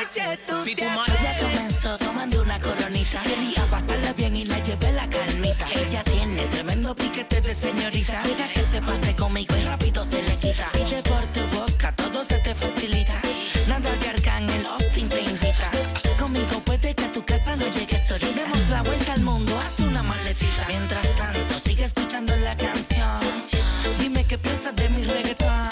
noche Si tu Ella comenzó tomando una coronita. Quería pasarla bien y la llevé la calmita. Ella tiene tremendo piquete de señorita. Deja que se pase conmigo y rápido se le quita. Pide por tu boca, todo se te facilita. Nada que Arcángel Austin te invita. Conmigo puede que a tu casa no llegues ahorita. Demos la vuelta al mundo, haz una maletita. Mientras tanto, sigue escuchando la canción. Dime qué piensas de mi reggaetón.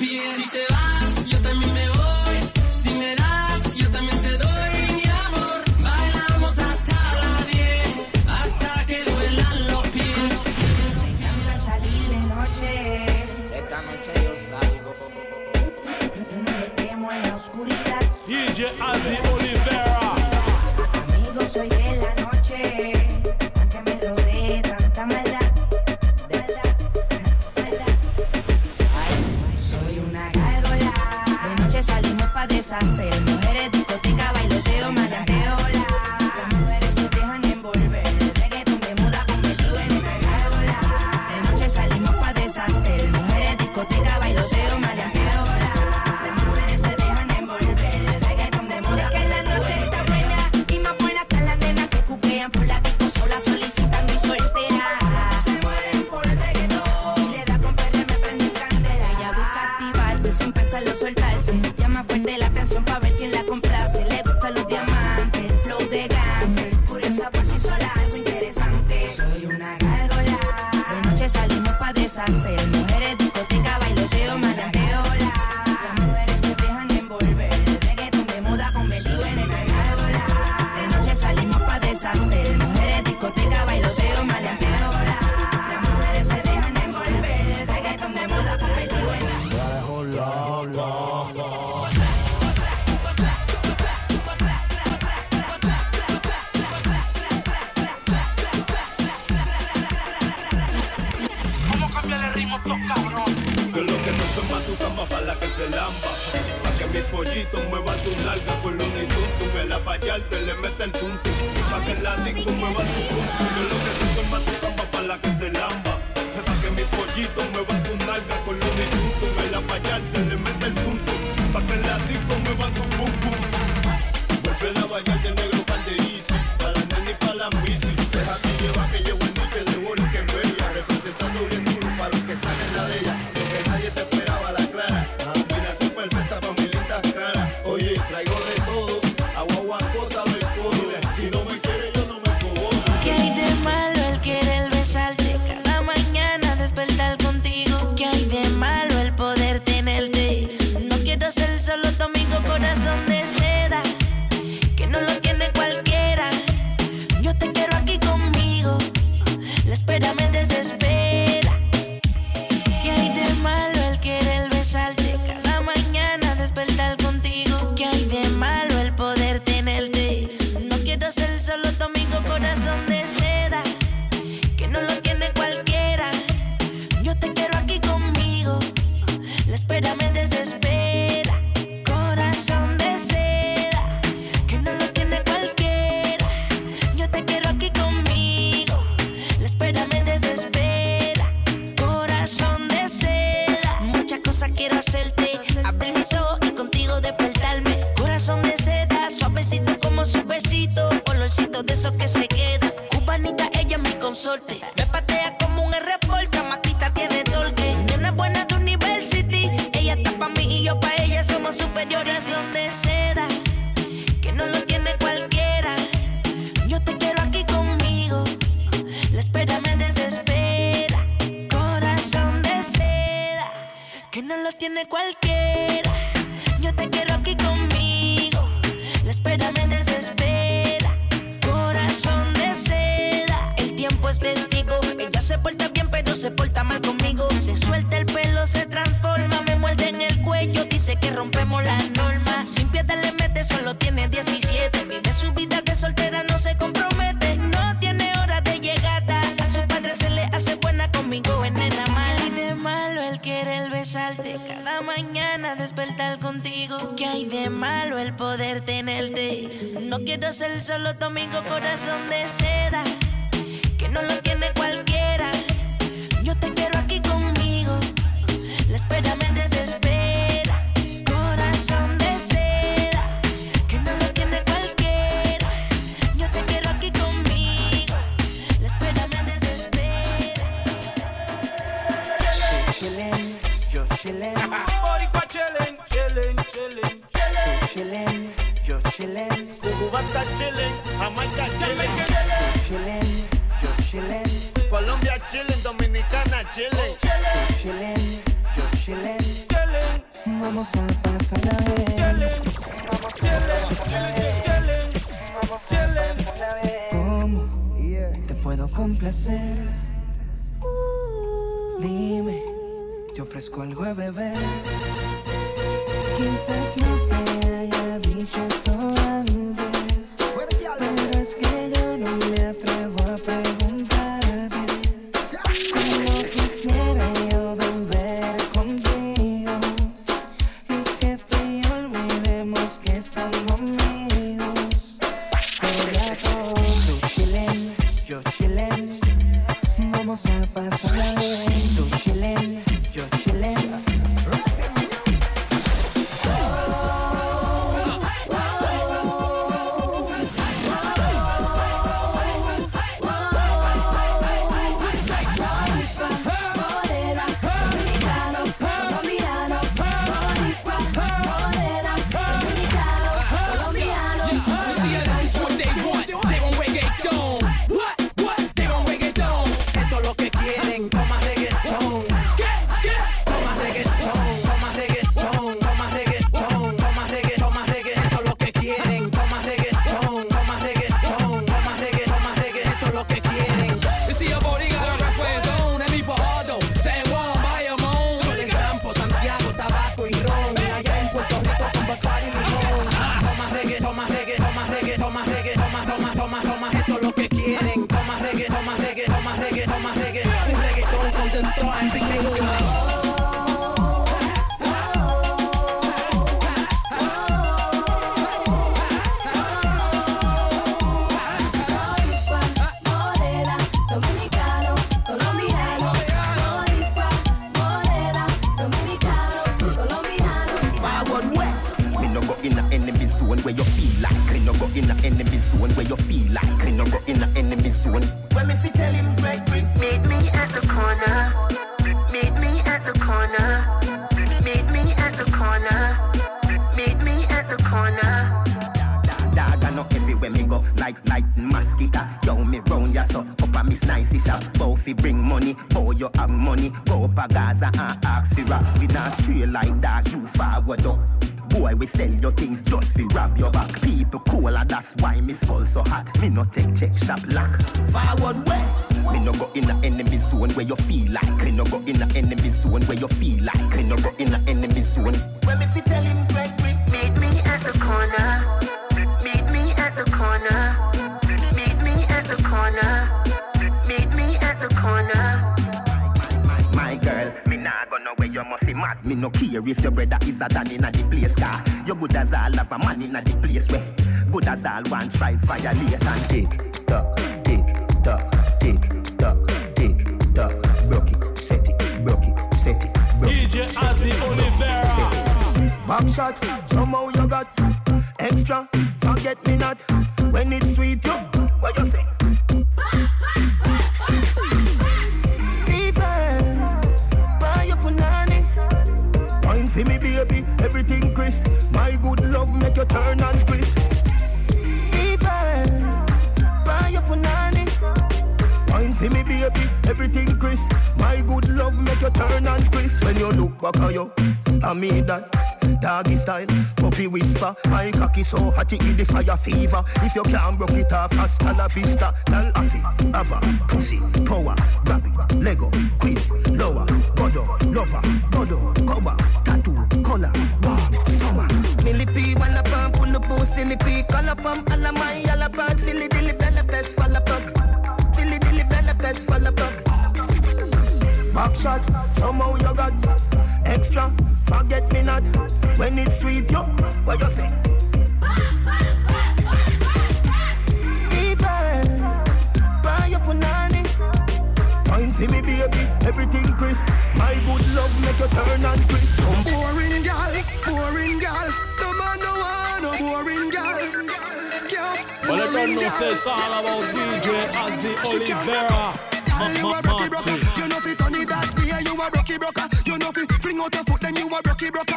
pies. Si te vas, yo también me voy. Si me das, yo también te doy mi amor. Bailamos hasta la 10, hasta que duelan los pies. Me encanta salir de noche. Esta noche yo salgo. No le temo en la oscuridad. DJ Azzy Olivera. Amigo, soy deshacer. hay de malo el poder tenerte? No quiero ser solo tu amigo corazón de seda, que no lo tiene cualquiera. Yo te quiero aquí conmigo, la espera me desespera. Corazón Jamaica chilling, Jamaica chilling. Chilling, yo chilling. Colombia chilling, Dominicana chilling. Oh, chilling, yo chilling. Chilling. Vamos a pasar la vez. Chilling, vamos chilling, chilling, vamos chilling. ¿Cómo te puedo complacer? Dime, te ofrezco algo de beber. Quizás no te haya dicho esto antes. Forward up. Boy, we sell your things just fi rob your back. People cool, and that's why me skull so hot. Me no take check shop lock. Forward way. Me no go in the enemy zone where you feel like. Me no go in the enemy zone where you feel like. Me no go in the enemy zone. When me fi tell him you must be mad. Me no care if your brother is a dan inna the place car. You good as all have a man inna the place where good as all one try violate and tick tock, tick tock, tick tock, tick tock. Broke it, set it, broke it, set it. broke DJ it, Olivera. Back shot, somehow you got extra. Forget me not when it's sweet. You, what you say? For me, baby, everything crisp. My good love make you turn and crisp. Fever, buy your punani. Wine me, baby, everything crisp. My good love make you turn and crisp. When you look back at you, I mean that. Doggy style, puppy whisper. My cocky so hot it the fire fever. If you can't broke it off, hasta la vista. Tell Afi, Ava, pussy, power, grab it, Lego, queen, lower, godo, lover, godo, cover, pump, alla my, alla bad, filly dilly, bella best, fall puck. Filly dilly, bella best, fall puck. Back shot, somehow you got extra. Forget me not when it's sweet, yo. What you say? For me, baby, everything crisp. My good love make you turn and crisp. Don't know, say it's all about DJ Ozzie Olivera. You a rocky broker. You know fi turn it that way. You a rocky broker. You know fi fling out your foot, then you a rocky broker.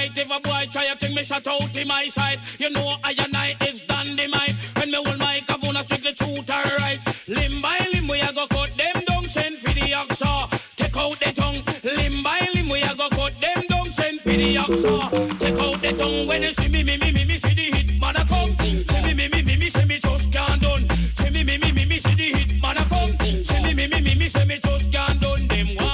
Night. If a boy try a thing, me shut out in my side. You know I and I is dynamite. When me hold my cavern, I strictly truth or right. Limb by limb, we a go cut them down, send for the oxa. Take out the tongue, limb by limb, we a go cut them down, send for the oxa. Take out the tongue when you see me, me, me, me, me, see the hit man a come. See me, me, me, me, me, see me just can't done. See me, me, me, me, me, see the hit man a come. See me, me, me, me, me, see me just can't done. Them one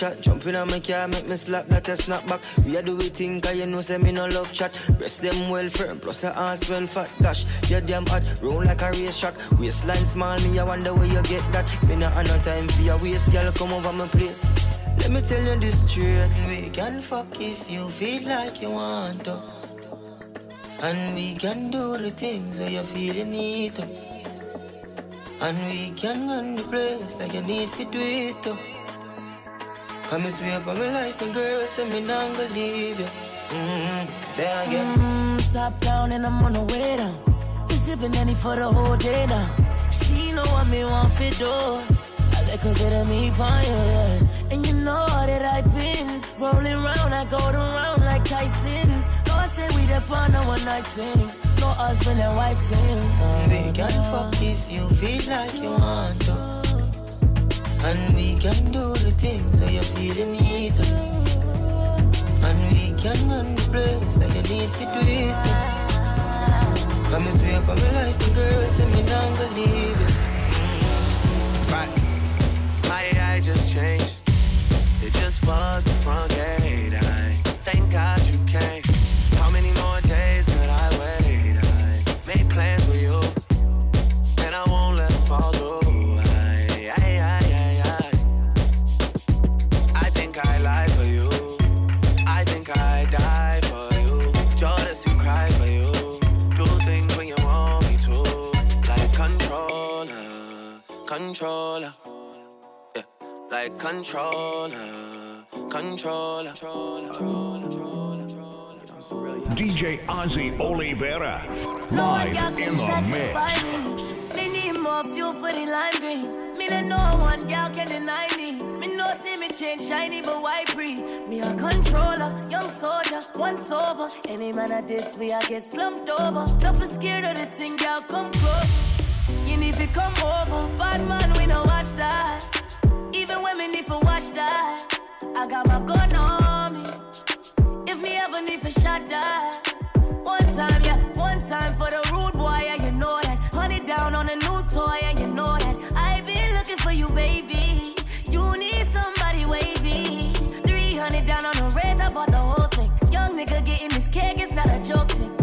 shot. Jumping on my car, make me slap like a snapback. We a do we think, cause you know, say me no love chat. Breast them well firm, plus the ass well fat. Gosh, you damn hot, roll like a race track. Waistline small, me I wonder where you get that. Me not have no time for your waist, girl, come over my place. Let me tell you this straight. We can fuck if you feel like you want to. And we can do the things where you feel you need to. And we can run the place like you need to do it too. Come and sweep on my life, my girl, say me not gonna leave you. Mm-hmm. Then again. Mm, top down and I'm on the way down. We sipping any for the whole day now. She know what me want for do. A little bit of me fire. And you know that I've been rolling round, I go around like Tyson. No, I say we the fun a one night thing. No husband and wife thing. We can fuck if you feel like you want to. And we can do the things where you feel you need to. And we can run the place like you need to do it. Come and sweep on my life, my girl, say me not leave you. Right. My AI just changed. It just buzzed the front gate. I thank God you came. Like controller, controller. DJ Ozzie Olivera. No Live girl in the mix. me. Me need more fuel for the lime green. Me let no one girl can deny me. Me no see me change shiny, but why free? Me a controller, young soldier, once over. Any man at this way, I get slumped over. Not for scared of the thing, girl, come close. You need to come over. Bad man, we no watch that. Even me need to watch that. I got my gun on me. If me ever need for shot that. One time, yeah, one time for the rude boy, yeah, you know that. Honey down on a new toy, yeah, you know that. I been looking for you, baby. You need somebody wavy. 300 down on the red, I bought the whole thing. Young nigga getting this cake, it's not a joke thing.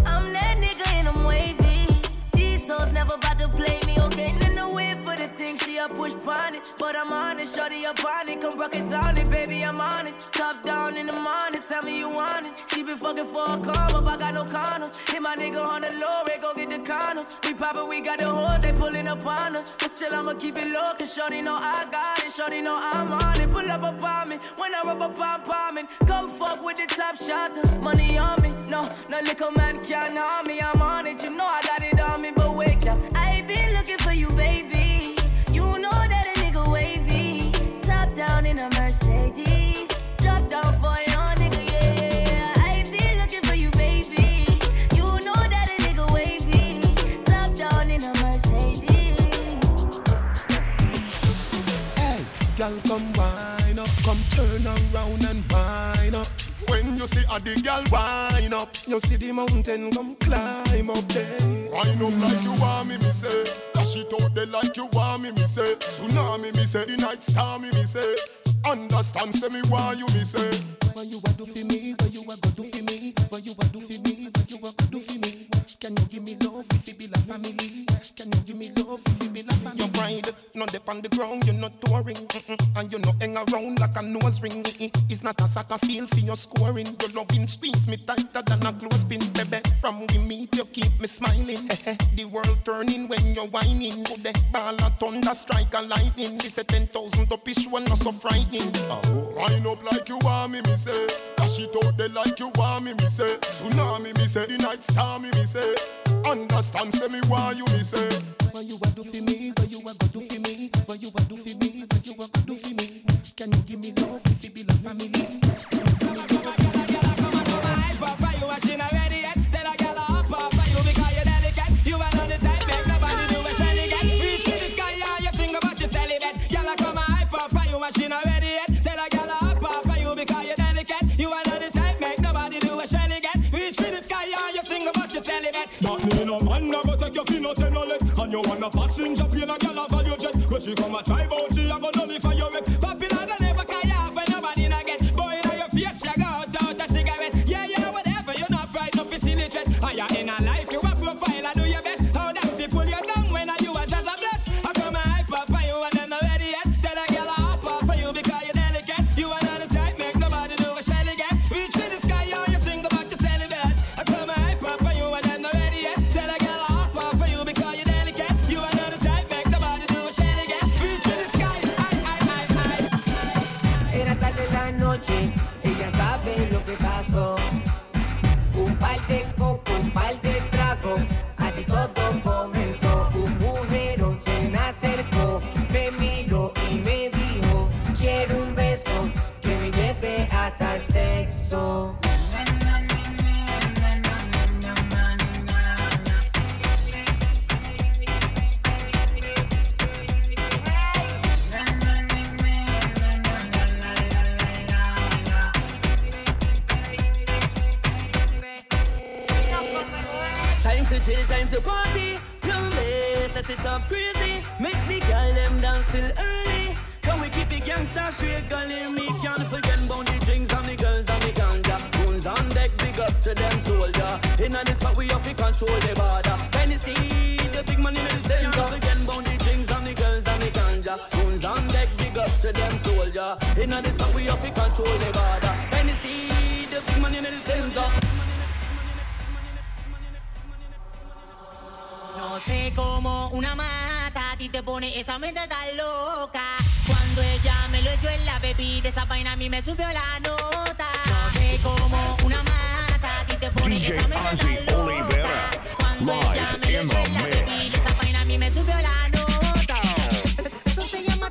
Shorty, I push pon it, but I'm on it. Shorty, up on it, come rock it down it, baby, I'm on it. Top down in the morning, tell me you want it. She been fucking for a come up, I got no condoms. Hit my nigga on the low, rate, go get the condoms. We poppin', we got the hoes, they pullin' up on us. But still, I'ma keep it low, cause Shorty know I got it. Shorty know I'm on it. Pull up on me, when I rub up on palming. Come fuck with the top shot, money on me. No, no little man can't harm me, I'm on it. You know I got it on me, but wake up. I been looking for you, baby. Girl, come wine up, come turn around and wine up. When you see a the girl wine up, you see the mountain come climb up there. Wine up like you want me, me say. Dash it out there like you want me, me say. Tsunami, me say. The night star, me, me say. Understand, say me why you, me say. What you a do for me? What you a go do for me? What you a do for me? What you a go do for me? Can you give me love not dip on the ground, you're not touring, mm-mm. and you not hang around like a nose ring. It's not a soccer field for your scoring. Your loving squeeze me tighter than a clothespin, baby. From we meet, you keep me smiling. the world turning when you're whining. Go the ball a thunder, strike a lightning. She said ten thousand up each one, not so frightening. Oh, wind up like you want me, me say. Dash it out there like you want me, me say. Tsunami, me say. The night star, me, me say. Understand, say me why you, me say. What you a do for me? What you a go do for me? What you a do for me? What you a go do for me? Can you give me love if it be like family? You want a passenger plane, a gal a value jet When she come a try bout, she a go nullify your wreck bebida, esa vaina a mí me subió la nota. No sé cómo una mata a ti te pone DJ esa Ozzy tan loca. Cuando ella live me lo mix. esa vaina a mí me subió la nota. Eso se llama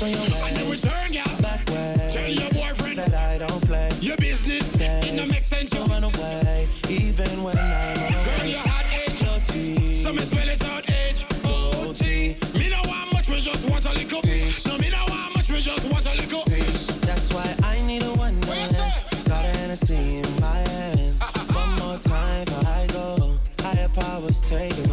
So you I know it's her, yeah. Back way. Tell your boyfriend that I don't play. Your business. Say, it don't make sense. You run away, even when I'm away. Girl, you're hot age. OT. tea. Some spell it out: hot eh? age. OT. Me no want much, we just want a little. Peace. No, me no want much, we just want a little. Peace. That's why I need a one night. Got a Hennessy in my hand. Uh, uh. One more time, but I go. Higher powers taking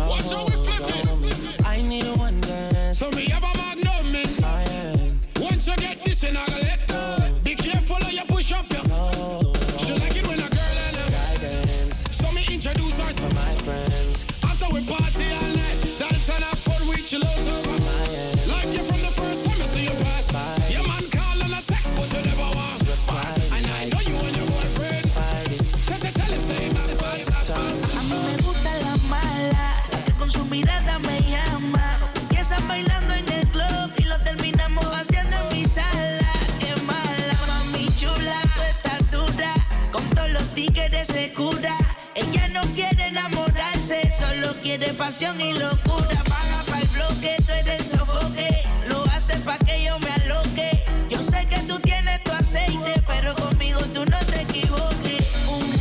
se. Ella no quiere enamorarse, solo quiere pasión y locura. Paga para el bloque, tú eres sofoque. Lo haces pa' que yo me aloque. Yo sé que tú tienes tu aceite, pero conmigo tú no te equivoques.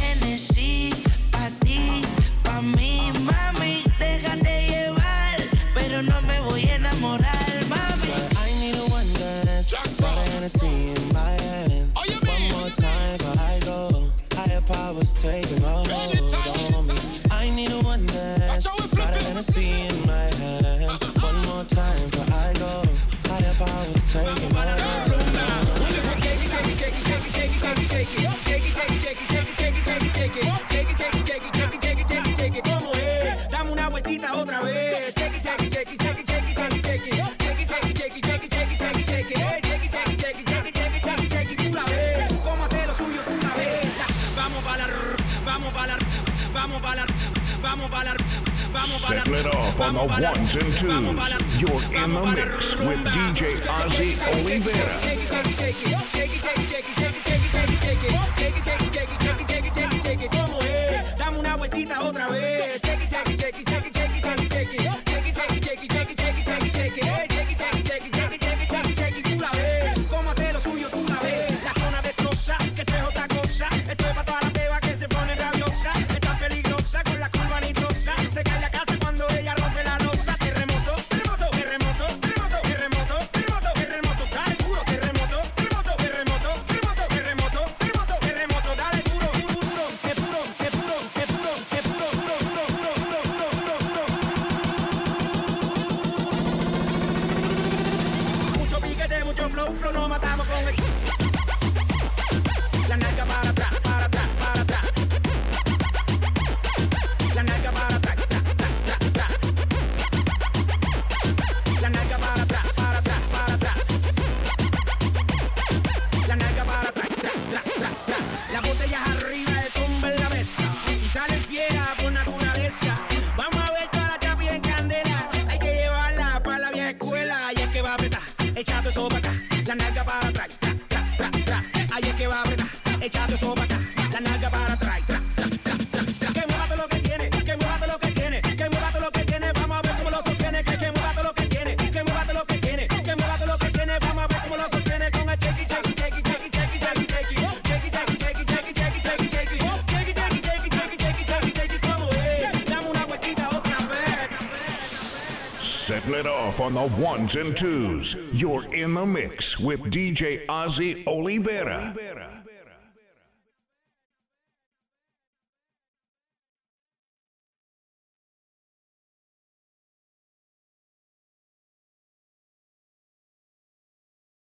Powers taking vamos balar, vamos balar, vamos balar. Settle it off on the ones and twos. You're in the mix with DJ Ozzy Oliveira. The ones and twos. You're in the mix with DJ Ozzie Olivera.